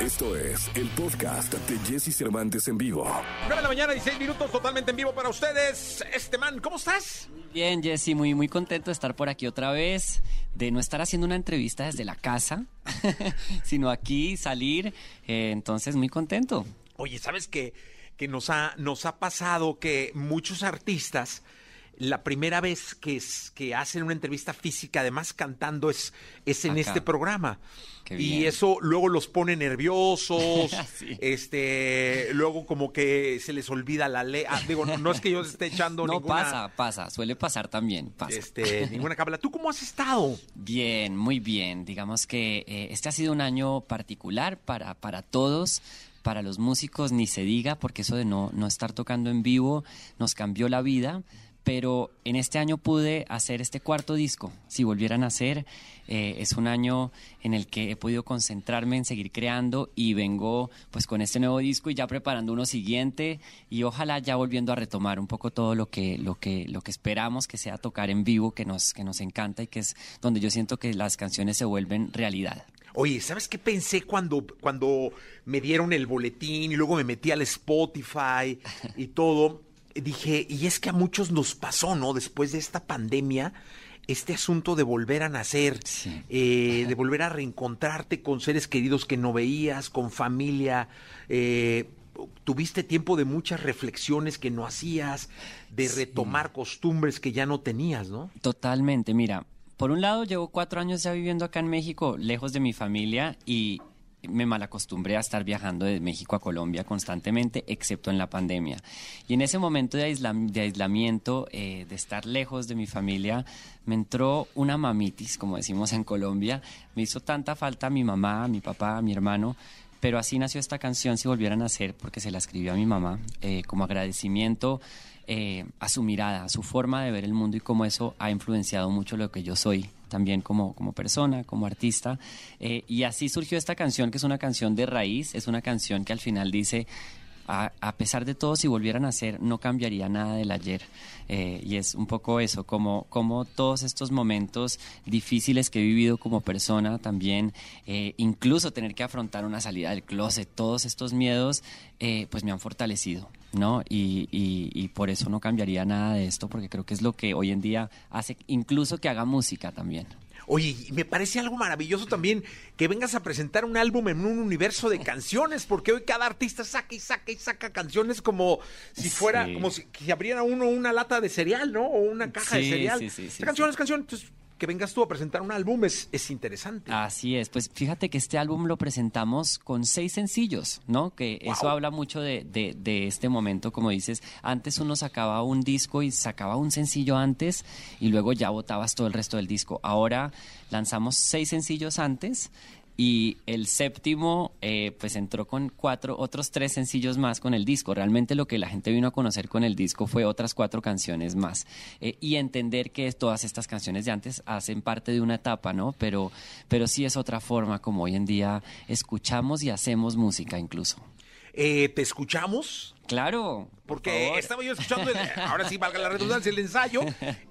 Esto es el podcast de Jesse Cervantes en vivo. 9 de la mañana, 16 minutos, totalmente en vivo para ustedes. Este man, ¿cómo estás? Bien, Jesse, muy, muy contento de estar por aquí otra vez, de no estar haciendo una entrevista desde la casa, sino aquí salir. eh, entonces, muy contento. Oye, ¿sabes qué? Que nos ha, nos ha pasado que muchos artistas, la primera vez que, es- que hacen una entrevista física, además cantando, es, es en Acá. este programa. Y eso luego los pone nerviosos, Sí. este, luego como que se les olvida la ley. Ah, digo, no, no es que yo esté echando No ninguna, pasa, pasa, suele pasar también, pasa. este, ninguna cábala. ¿Tú cómo has estado? Bien, muy bien. Digamos que eh, este ha sido un año particular para, para todos. Para los músicos ni se diga, porque eso de no, no estar tocando en vivo nos cambió la vida. Pero en este año pude hacer este cuarto disco. Si volvieran a hacer, eh, es un año en el que he podido concentrarme en seguir creando y vengo pues con este nuevo disco y ya preparando uno siguiente y ojalá ya volviendo a retomar un poco todo lo que, lo que, lo que esperamos que sea tocar en vivo, que nos, que nos encanta y que es donde yo siento que las canciones se vuelven realidad. Oye, ¿sabes qué pensé cuando, cuando me dieron el boletín y luego me metí al Spotify y todo? Dije, y es que a muchos nos pasó, ¿no? Después de esta pandemia, este asunto de volver a nacer, Sí. eh, de volver a reencontrarte con seres queridos que no veías, con familia. eh, tuviste tiempo de muchas reflexiones que no hacías, de retomar costumbres que ya no tenías, ¿no? Totalmente, mira, por un lado llevo cuatro años ya viviendo acá en México, lejos de mi familia y me malacostumbré a estar viajando de México a Colombia constantemente, excepto en la pandemia. Y en ese momento de, aislam- de aislamiento, eh, de estar lejos de mi familia, me entró una mamitis, como decimos en Colombia. Me hizo tanta falta mi mamá, mi papá, mi hermano. Pero así nació esta canción, si volvieran a hacer, porque se la escribió a mi mamá, eh, como agradecimiento eh, a su mirada, a su forma de ver el mundo y cómo eso ha influenciado mucho lo que yo soy también como, como persona, como artista. Eh, y así surgió esta canción, que es una canción de raíz, es una canción que al final dice, a, pesar de todo, si volvieran a ser, no cambiaría nada del ayer. Eh, y es un poco eso, como, como todos estos momentos difíciles que he vivido como persona también, eh, incluso tener que afrontar una salida del closet, todos estos miedos, pues me han fortalecido. ¿No? Y, y- y por eso no cambiaría nada de esto, porque creo que es lo que hoy en día hace incluso que haga música también. Oye, y me parece algo maravilloso también que vengas a presentar un álbum en un universo de canciones, porque hoy cada artista saca y saca y saca canciones como si fuera, Sí. como si, abriera uno una lata de cereal, ¿no? O una caja de cereal. sí, sí, sí, Esta canción es canción, entonces que vengas tú a presentar un álbum es, es interesante. Así es, pues fíjate que este álbum lo presentamos con seis sencillos, ¿no? Que eso habla mucho de, de- de este momento, como dices, antes uno sacaba un disco y sacaba un sencillo antes y luego ya botabas todo el resto del disco. Ahora lanzamos seis sencillos antes y el séptimo eh, pues entró con cuatro, otros tres sencillos más con el disco. Realmente lo que la gente vino a conocer con el disco fue otras cuatro canciones más. Eh, y entender que todas estas canciones de antes hacen parte de una etapa, ¿no? Pero, pero sí es otra forma como hoy en día escuchamos y hacemos música incluso. Eh, ¿Te escuchamos? Claro. por Porque favor. estaba yo escuchando, el- ahora sí valga la redundancia, el ensayo,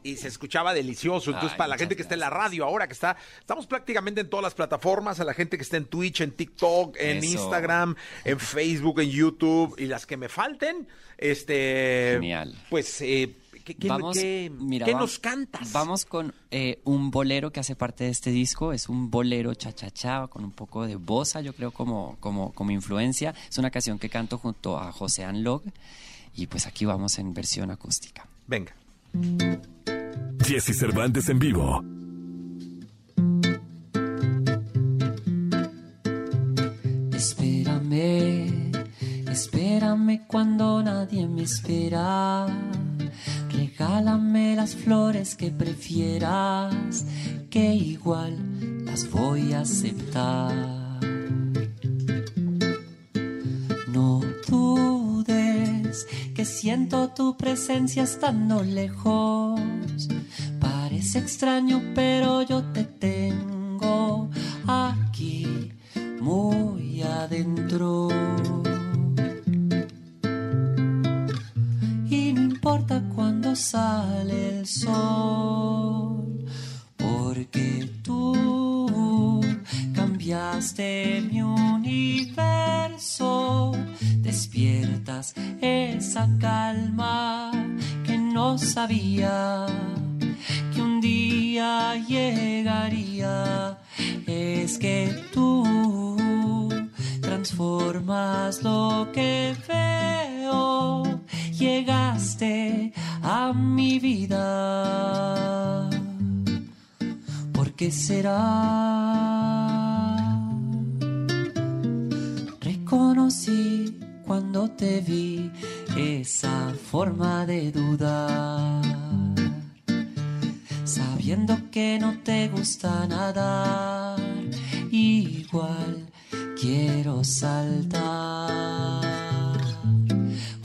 y se escuchaba delicioso. Entonces, Ay, para la gente que está en la radio ahora, que está, estamos prácticamente en todas las plataformas, a la gente que está en Twitch, en TikTok, en Eso. Instagram, en Facebook, en YouTube, y las que me falten, este... Genial. Pues, eh, ¿qué, qué- Vamos, qué- mira, qué vam- nos cantas? Vamos con eh, un bolero que hace parte de este disco. Es un bolero cha-cha-cha con un poco de bossa, yo creo, como, como, como influencia. Es una canción que canto junto a José Anlog. Y pues aquí vamos en versión acústica. Venga. Jesse Cervantes en vivo. Espérame, espérame cuando nadie me espera. Regálame las flores que prefieras, que igual las voy a aceptar. No dudes que siento tu presencia estando lejos. Parece extraño, pero yo te tengo aquí que un día llegaría. Es que tú transformas lo que veo, llegaste a mi vida. ¿Por qué será? Reconocí cuando te vi esa forma de dudar, sabiendo que no te gusta nadar, igual quiero saltar.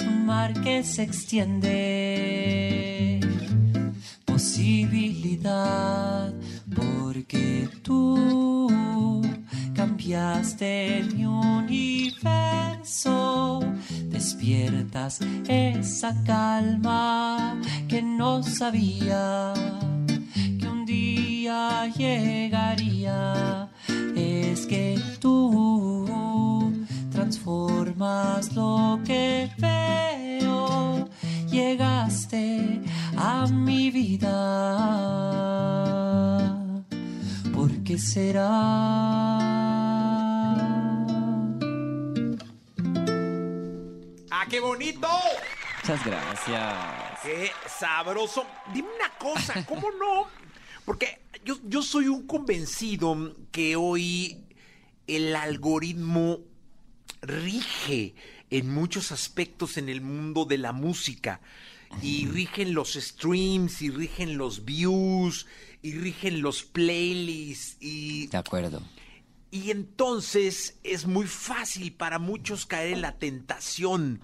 Un mar que se extiende, posibilidad, porque tú cambiaste mi universo. Despiertas esa calma que no sabía que un día llegaría. Es que tú transformas lo que veo. Llegaste a mi vida. ¿Por qué será? ¡Ah, qué bonito! Muchas gracias. ¡Qué sabroso! Dime una cosa, ¿cómo no? Porque yo, yo soy un convencido que hoy el algoritmo rige en muchos aspectos en el mundo de la música. Y rigen los streams, y rigen los views, y rigen los playlists, y De acuerdo. Y entonces es muy fácil para muchos caer en la tentación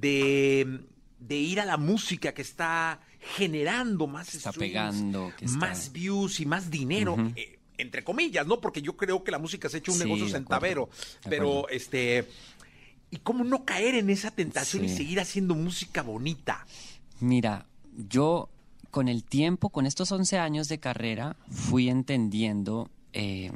de, de ir a la música que está generando más Está streams, pegando, que está- más views y más dinero. eh, entre comillas, ¿no? Porque yo creo que la música se ha hecho un Sí, negocio centavero. Pero, este. ¿Y cómo no caer en esa tentación y seguir haciendo música bonita? Mira, yo con el tiempo, con estos 11 años de carrera, fui entendiendo eh,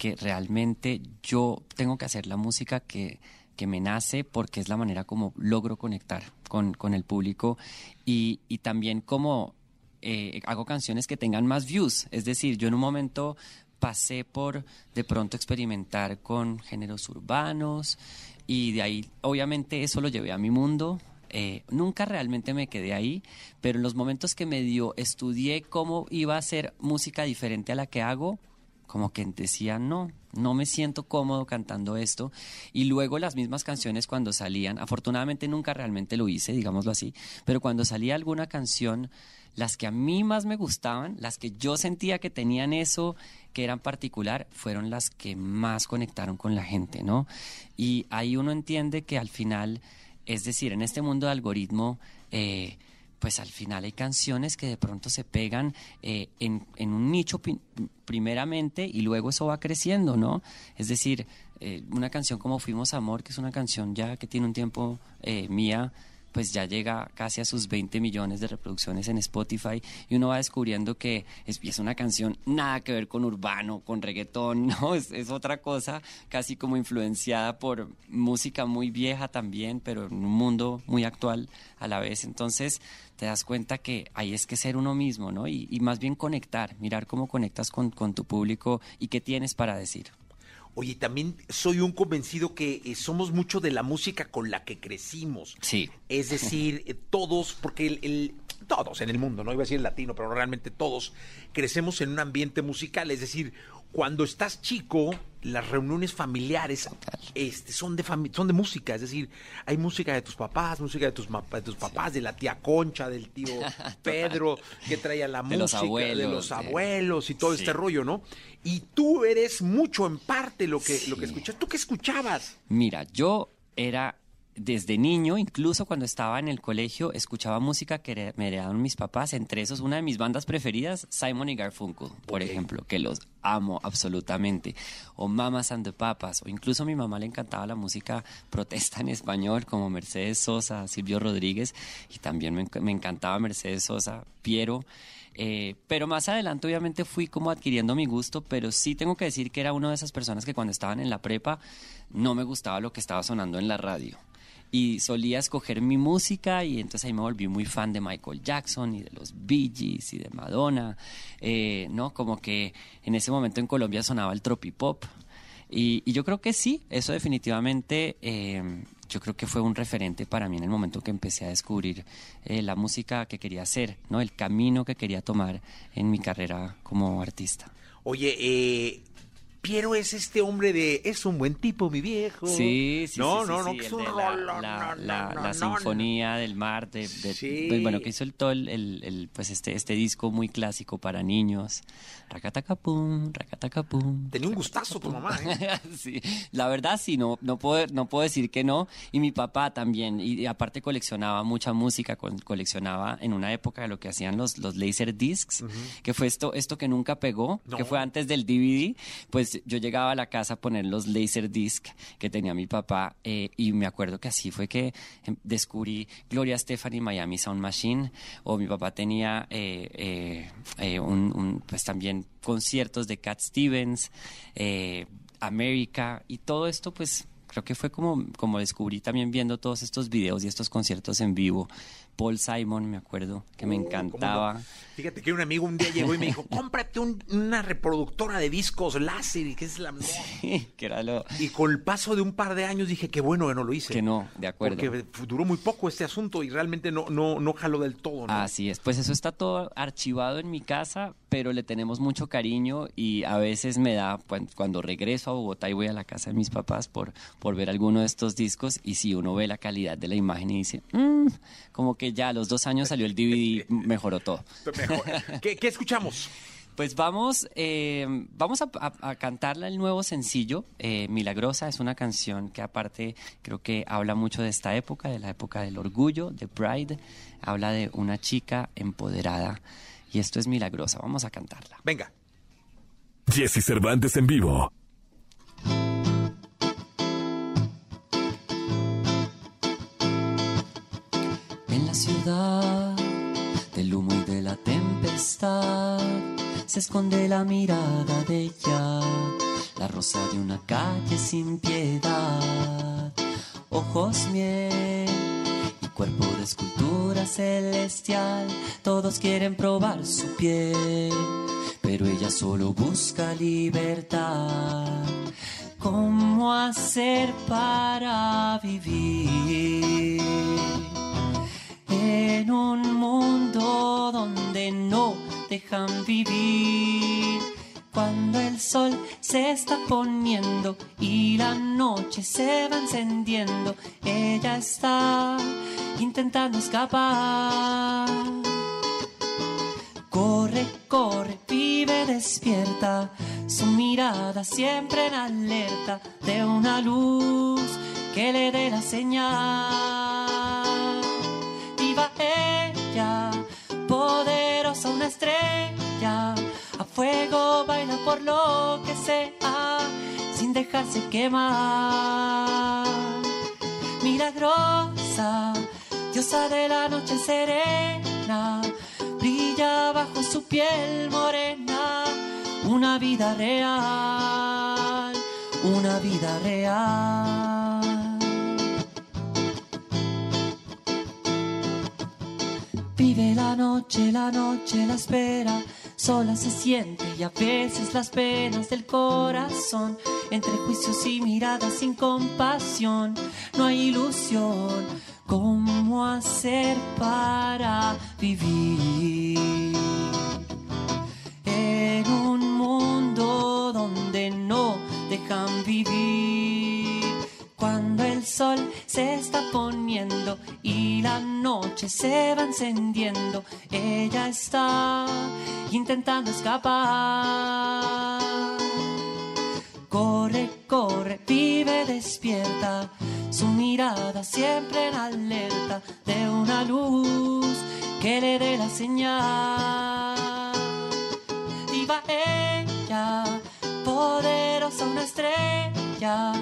que realmente yo tengo que hacer la música que, que me nace porque es la manera como logro conectar con, con el público y, y también como eh, hago canciones que tengan más views. Es decir, yo en un momento pasé por de pronto experimentar con géneros urbanos y de ahí obviamente eso lo llevé a mi mundo. Eh, nunca realmente me quedé ahí, pero en los momentos que me dio, estudié cómo iba a hacer música diferente a la que hago, como que decía, no, no me siento cómodo cantando esto. Y luego las mismas canciones cuando salían, afortunadamente nunca realmente lo hice, digámoslo así, pero cuando salía alguna canción, las que a mí más me gustaban, las que yo sentía que tenían eso que eran particular, fueron las que más conectaron con la gente, ¿no? Y ahí uno entiende que al final, es decir, en este mundo de algoritmo, eh, pues al final hay canciones que de pronto se pegan eh, en, en un nicho primeramente y luego eso va creciendo, ¿no? Es decir, eh, una canción como Fuimos Amor, que es una canción ya que tiene un tiempo eh, mía, pues ya llega casi a sus 20 millones de reproducciones en Spotify y uno va descubriendo que es, una canción nada que ver con urbano, con reggaetón, ¿no? Es, es otra cosa, casi como influenciada por música muy vieja también, pero en un mundo muy actual a la vez. Entonces te das cuenta que ahí es que ser uno mismo, ¿no? Y, y más bien conectar, mirar cómo conectas con, con tu público y qué tienes para decir. Oye, también soy un convencido que eh, somos mucho de la música con la que crecimos. Sí. Es decir, eh, todos, porque el, el- todos en el mundo, no iba a decir latino, pero realmente todos crecemos en un ambiente musical. Es decir, cuando estás chico, las reuniones familiares este, son, de fami- son de música. Es decir, hay música de tus papás, música de tus, de tus papás, de la tía Concha, del tío Pedro, que traía la De los música, de los abuelos y todo Sí. este rollo, ¿no? Y tú eres mucho en parte lo que, lo que escuchas. ¿Tú qué escuchabas? Mira, yo era desde niño, incluso cuando estaba en el colegio, escuchaba música que me heredaron mis papás, entre esos una de mis bandas preferidas, Simon y Garfunkel, por ejemplo, que los amo absolutamente, o Mamas and the Papas, o incluso a mi mamá le encantaba la música protesta en español, como Mercedes Sosa, Silvio Rodríguez, y también me, me encantaba Mercedes Sosa, Piero. Eh, pero más adelante obviamente fui como adquiriendo mi gusto, pero sí tengo que decir que era una de esas personas que cuando estaban en la prepa no me gustaba lo que estaba sonando en la radio. Y solía escoger mi música y entonces ahí me volví muy fan de Michael Jackson y de los Bee Gees y de Madonna, eh, ¿no? Como que en ese momento en Colombia sonaba el tropipop. Y, y yo creo que sí, eso definitivamente eh, yo creo que fue un referente para mí en el momento que empecé a descubrir eh, la música que quería hacer, ¿no? El camino que quería tomar en mi carrera como artista. Oye, eh, Piero es este hombre de es un buen tipo, mi viejo. Sí, sí, no, sí, no, sí, no, sí, que es un de rolón, la, la, no, la- no, la no, no, sinfonía del mar, de, de- Sí. pues, bueno, que hizo el, todo el, pues este, este disco muy clásico para niños. Racatacapum, racatacapum. Tenía un gustazo tu mamá, ¿eh? sí, la verdad sí, no, no, puedo, no puedo decir que no. Y mi papá también. Y, y aparte coleccionaba mucha música, con- coleccionaba en una época lo que hacían los, los laser discs, que fue esto, esto que nunca pegó, No. que fue antes del DVD. Pues yo llegaba a la casa a poner los laser disc que tenía mi papá eh, y me acuerdo que así fue que em, descubrí Gloria y Miami Sound Machine o mi papá tenía eh, eh, un, pues también conciertos de Cat Stevens, América y todo esto pues creo que fue como, como descubrí también viendo todos estos videos y estos conciertos en vivo. Paul Simon, me acuerdo, que me Uh, ¿cómo encantaba. no? Fíjate que un amigo un día llegó y me dijo, cómprate un- una reproductora de discos láser y que es la... que era lo Y con el paso de un par de años dije que bueno que no lo hice. que no, de acuerdo. Porque duró muy poco este asunto y realmente no, no, no jaló del todo, ¿no? Así es, pues eso está todo archivado en mi casa, pero le tenemos mucho cariño y a veces me da, pues, cuando regreso a Bogotá y voy a la casa de mis papás por, por ver alguno de estos discos y si uno ve la calidad de la imagen y dice, "Mm", como que ya a los dos años salió el DVD, mejoró todo. Mejor. ¿Qué, qué escuchamos? Pues vamos, eh, vamos a, a- a cantarla el nuevo sencillo. eh, Milagrosa es una canción que aparte creo que habla mucho de esta época, de la época del orgullo, de Pride. Habla de una chica empoderada y esto es Milagrosa. Vamos a cantarla. Venga. Jesse Cervantes en vivo. Del humo y de la tempestad se esconde la mirada de ella, la rosa de una calle sin piedad, ojos miel y cuerpo de escultura celestial, todos quieren probar su piel, pero ella solo busca libertad. ¿Cómo hacer para vivir? En un mundo donde no dejan vivir. Cuando el sol se está poniendo y la noche se va encendiendo, ella está intentando escapar. Corre, corre, vive despierta, su mirada siempre en alerta de una luz que le dé la señal. Fuego baila por lo que sea, sin dejarse quemar. Milagrosa, diosa de la noche serena, brilla bajo su piel morena, una vida real, una vida real. Vive la noche, la noche la espera, sola se siente y a veces las penas del corazón, entre juicios y miradas sin compasión, no hay ilusión. ¿Cómo hacer para vivir en un mundo donde no dejan vivir? Cuando el sol se está poniendo y la noche se va encendiendo, ella está intentando escapar. Corre, corre, vive despierta, su mirada siempre en alerta de una luz que le dé la señal. Diva ella, poderosa una estrella,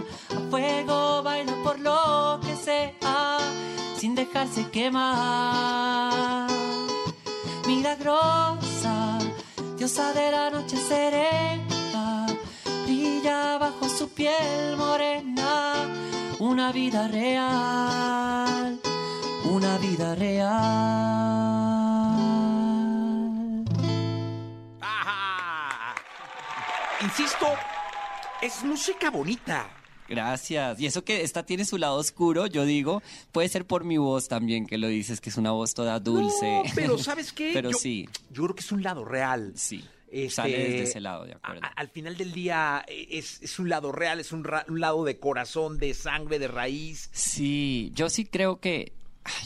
fuego baila por lo que sea, sin dejarse quemar. Milagrosa, diosa de la noche serena, brilla bajo su piel morena, una vida real, una vida real. ¡Ajá! Insisto, es música bonita. Gracias. Y eso que esta tiene su lado oscuro, yo digo, puede ser por mi voz también que lo dices, que es una voz toda dulce. No, pero ¿sabes qué? pero Yo- sí, Yo creo que es un lado real. sí. Este, Sale desde ese lado, de acuerdo. a- al final del día eh, es, es un lado real, es un, ra- un lado de corazón, de sangre, de raíz. Sí, yo sí creo que,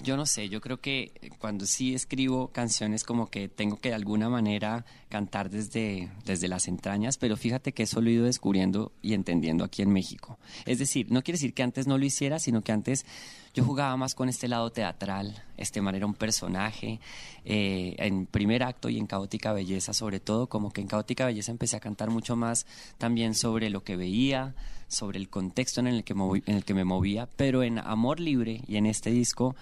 yo no sé, yo creo que cuando sí escribo canciones como que tengo que de alguna manera cantar desde, desde las entrañas, pero fíjate que eso lo he ido descubriendo y entendiendo aquí en México. Es decir, no quiere decir que antes no lo hiciera, sino que antes yo jugaba más con este lado teatral, este man era un personaje, eh, en primer acto y en Caótica Belleza sobre todo, como que en Caótica Belleza empecé a cantar mucho más también sobre lo que veía, sobre el contexto en el que, en el que me movía, pero en Amor Libre y en este disco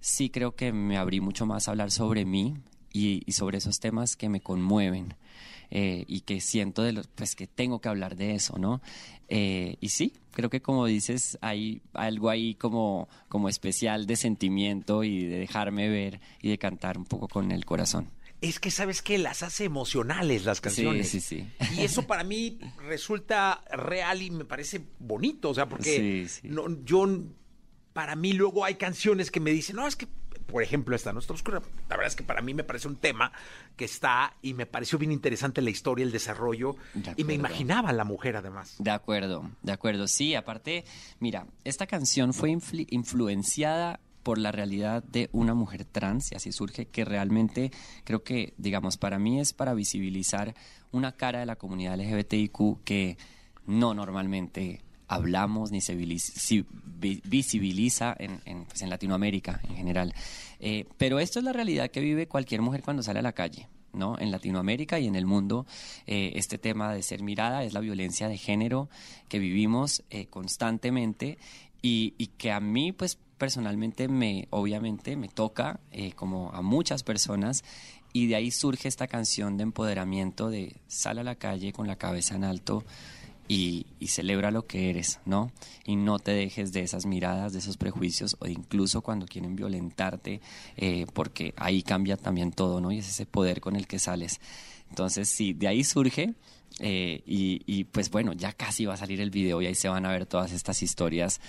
sí creo que me abrí mucho más a hablar sobre mí y, y sobre esos temas que me conmueven. eh, y que siento de los, pues que tengo que hablar de eso, ¿no? Eh, y sí, creo que como dices, hay algo ahí como, como especial de sentimiento y de dejarme ver y de cantar un poco con el corazón. Es que, ¿sabes qué? Las hace emocionales las canciones. Sí, sí, sí. Y eso para mí resulta real y me parece bonito, o sea, porque Sí, sí. No, yo, para mí luego hay canciones que me dicen, no, es que, por ejemplo, esta Nuestra Oscura, la verdad es que para mí me parece un tema que está y me pareció bien interesante la historia, el desarrollo, De y me imaginaba a la mujer además. De acuerdo, de acuerdo. Sí, aparte, mira, esta canción fue influ- influenciada por la realidad de una mujer trans, y así surge, que realmente creo que, digamos, para mí es para visibilizar una cara de la comunidad LGBTIQ que no normalmente hablamos ni se visibiliza en, en, pues, en Latinoamérica en general. Eh, pero esto es la realidad que vive cualquier mujer cuando sale a la calle. ¿no? En Latinoamérica y en el mundo, eh, este tema de ser mirada es la violencia de género que vivimos eh, constantemente y, y que a mí, pues personalmente, me, obviamente, me toca, eh, como a muchas personas, y de ahí surge esta canción de empoderamiento de sal a la calle con la cabeza en alto y, y celebra lo que eres, ¿no? Y no te dejes de esas miradas, de esos prejuicios, o incluso cuando quieren violentarte, eh, porque ahí cambia también todo, ¿no? Y es ese poder con el que sales. Entonces, sí, de ahí surge, eh, y, y, pues bueno, ya casi va a salir el video y ahí se van a ver todas estas historias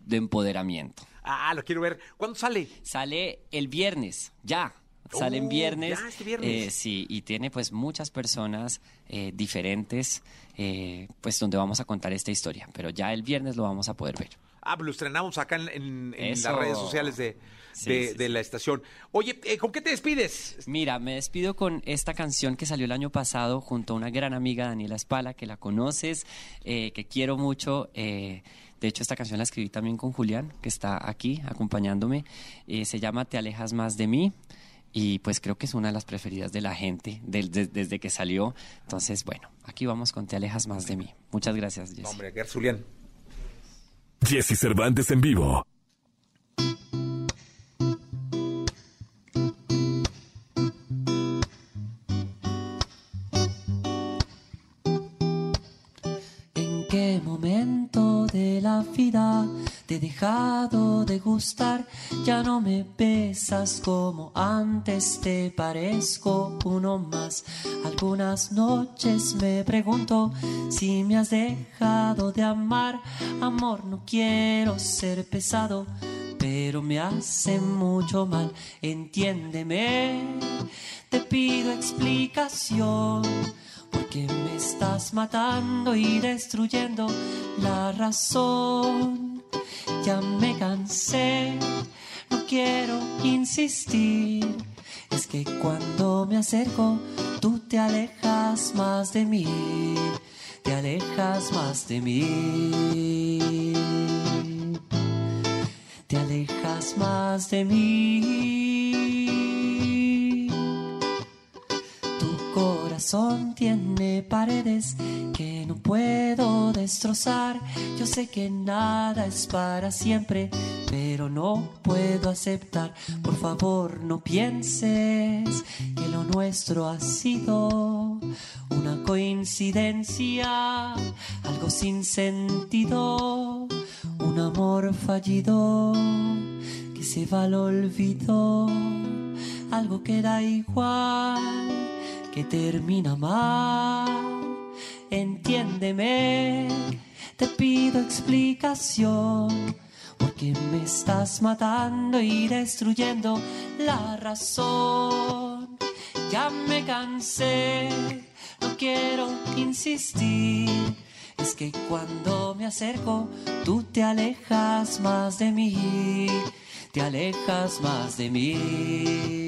de empoderamiento. Ah, lo quiero ver. ¿Cuándo sale? Sale el viernes, ya. Sale en Oh, viernes. ya, este viernes. Eh, sí, y tiene pues muchas personas eh, diferentes, eh, pues donde vamos a contar esta historia. Pero ya el viernes lo vamos a poder ver. Ah, pues lo estrenamos acá en, en- en Eso. las redes sociales de, Sí, de- sí, de sí. la estación. Oye, eh, ¿con qué te despides? Mira, me despido con esta canción que salió el año pasado junto a una gran amiga, Daniela Espala, que la conoces, eh, que quiero mucho. eh, de hecho, esta canción la escribí también con Julián, que está aquí acompañándome. Eh, se llama Te alejas más de mí. Y pues creo que es una de las preferidas de la gente del- de- desde que salió. Entonces, bueno, aquí vamos con Te alejas más de mí. Muchas gracias, Jessy. No, hombre, Gersulian. Jesse Cervantes en vivo. ¿En qué momento de la vida te he dejado de gustar? Ya no me besas como antes, te parezco uno más. Algunas noches me pregunto si me has dejado de amar. Amor, no quiero ser pesado, pero me hace mucho mal. Entiéndeme, te pido explicación. Porque me estás matando y destruyendo la razón. Ya me cansé, no quiero insistir. Es que cuando me acerco, tú te alejas más de mí. Te alejas más de mí. alejes más de mí. Corazón tiene paredes que no puedo destrozar. Yo sé que nada es para siempre, pero no puedo aceptar. Por favor, no pienses que lo nuestro ha sido una coincidencia, algo sin sentido, un amor fallido que se va al olvido, algo que da igual, que termina mal. Entiéndeme, te pido explicación. Porque me estás matando y destruyendo la razón. Ya me cansé, no quiero insistir. Es que cuando me acerco, tú te alejas más de mí. Te alejas más de mí.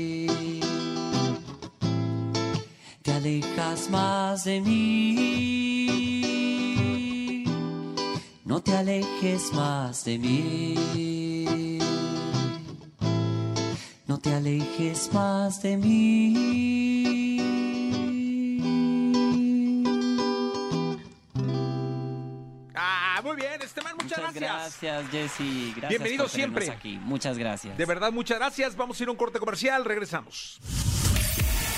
Más de mí. No te alejes más de mí. No te alejes más de mí. Ah, muy bien, Esteban, muchas, Muchas gracias. gracias, Jessy. Gracias Bienvenido por siempre. aquí. Muchas gracias. De verdad, muchas gracias. Vamos a ir a un corte comercial, regresamos.